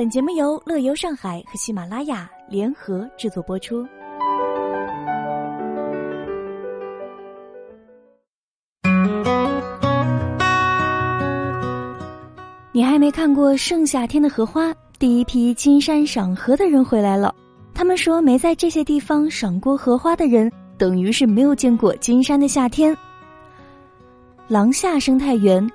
本节目由乐游上海和喜马拉雅联合制作播出。你还没看过盛夏天的荷花？第一批金山赏荷的人回来了。他们说，没在这些地方赏过荷花的人，等于是没有见过金山的夏天。廊下生态园。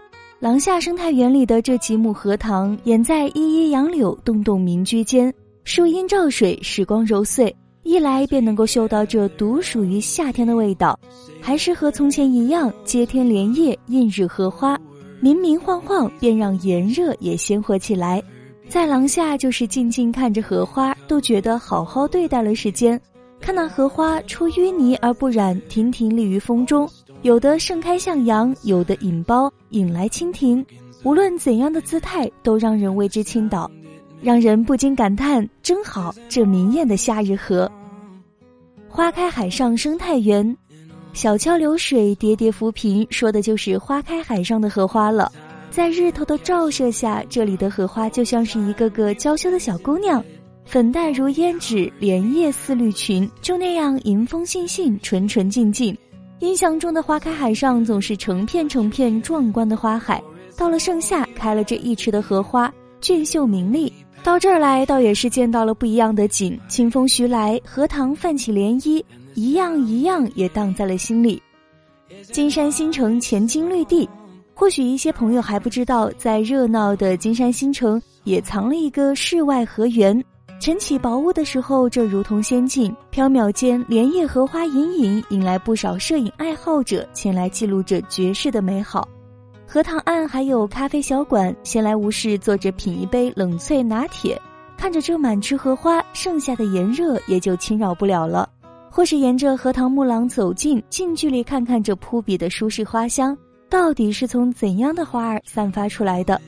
廊下生态园里的这几亩荷塘，掩在依依杨柳、栋栋民居间，树荫照水，时光揉碎，一来便能够嗅到这独属于夏天的味道，还是和从前一样，接天莲叶，映日荷花，明明晃晃，便让炎热也鲜活起来。在廊下，就是静静看着荷花，都觉得好好对待了时间。看那荷花出淤泥而不染，亭亭立于风中。有的盛开向阳，有的引苞引来蜻蜓，无论怎样的姿态，都让人为之倾倒，让人不禁感叹：真好，这明艳的夏日荷。花开海上生态园，小桥流水，叠叠浮萍，说的就是花开海上的荷花了。在日头的照射下，这里的荷花就像是一个个娇羞的小姑娘，粉黛如胭脂，莲叶似绿裙，就那样迎风信信，纯纯净净。印象中的花开海上总是成片成片壮观的花海，到了盛夏开了这一池的荷花，俊秀明丽。到这儿来，倒也是见到了不一样的景。清风徐来，荷塘泛起涟漪，一样一样也荡在了心里。金山新城前金绿地，或许一些朋友还不知道，在热闹的金山新城也藏了一个世外荷园。晨起薄雾的时候，这如同仙境；缥缈间，莲叶荷花隐隐，引来不少摄影爱好者前来记录这绝世的美好。荷塘岸还有咖啡小馆，闲来无事坐着品一杯冷萃拿铁，看着这满池荷花，剩下的炎热也就侵扰不了了。或是沿着荷塘木廊走近，近距离看看这扑鼻的舒适花香，到底是从怎样的花儿散发出来的？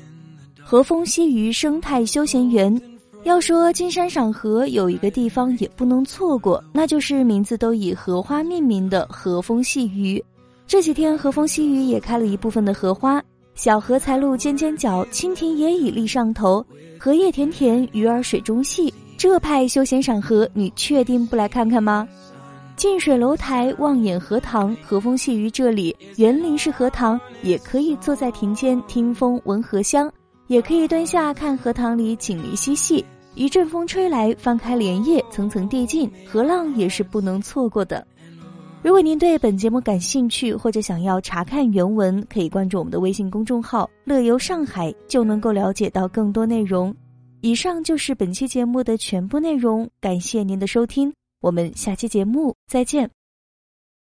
和风西鱼生态休闲园。要说金山赏荷，有一个地方也不能错过，那就是名字都以荷花命名的和风细雨。这几天和风细雨也开了一部分的荷花，小荷才露尖尖角，蜻蜓也已立上头，荷叶田田，鱼儿水中戏。这派休闲赏荷，你确定不来看看吗？近水楼台，望眼荷塘，和风细雨这里园林式荷塘，也可以坐在亭间听风闻荷香，也可以蹲下看荷塘里锦鲤嬉戏。一阵风吹来，翻开莲叶，层层递进，河浪也是不能错过的。如果您对本节目感兴趣，或者想要查看原文，可以关注我们的微信公众号“乐游上海”，就能够了解到更多内容。以上就是本期节目的全部内容，感谢您的收听，我们下期节目再见。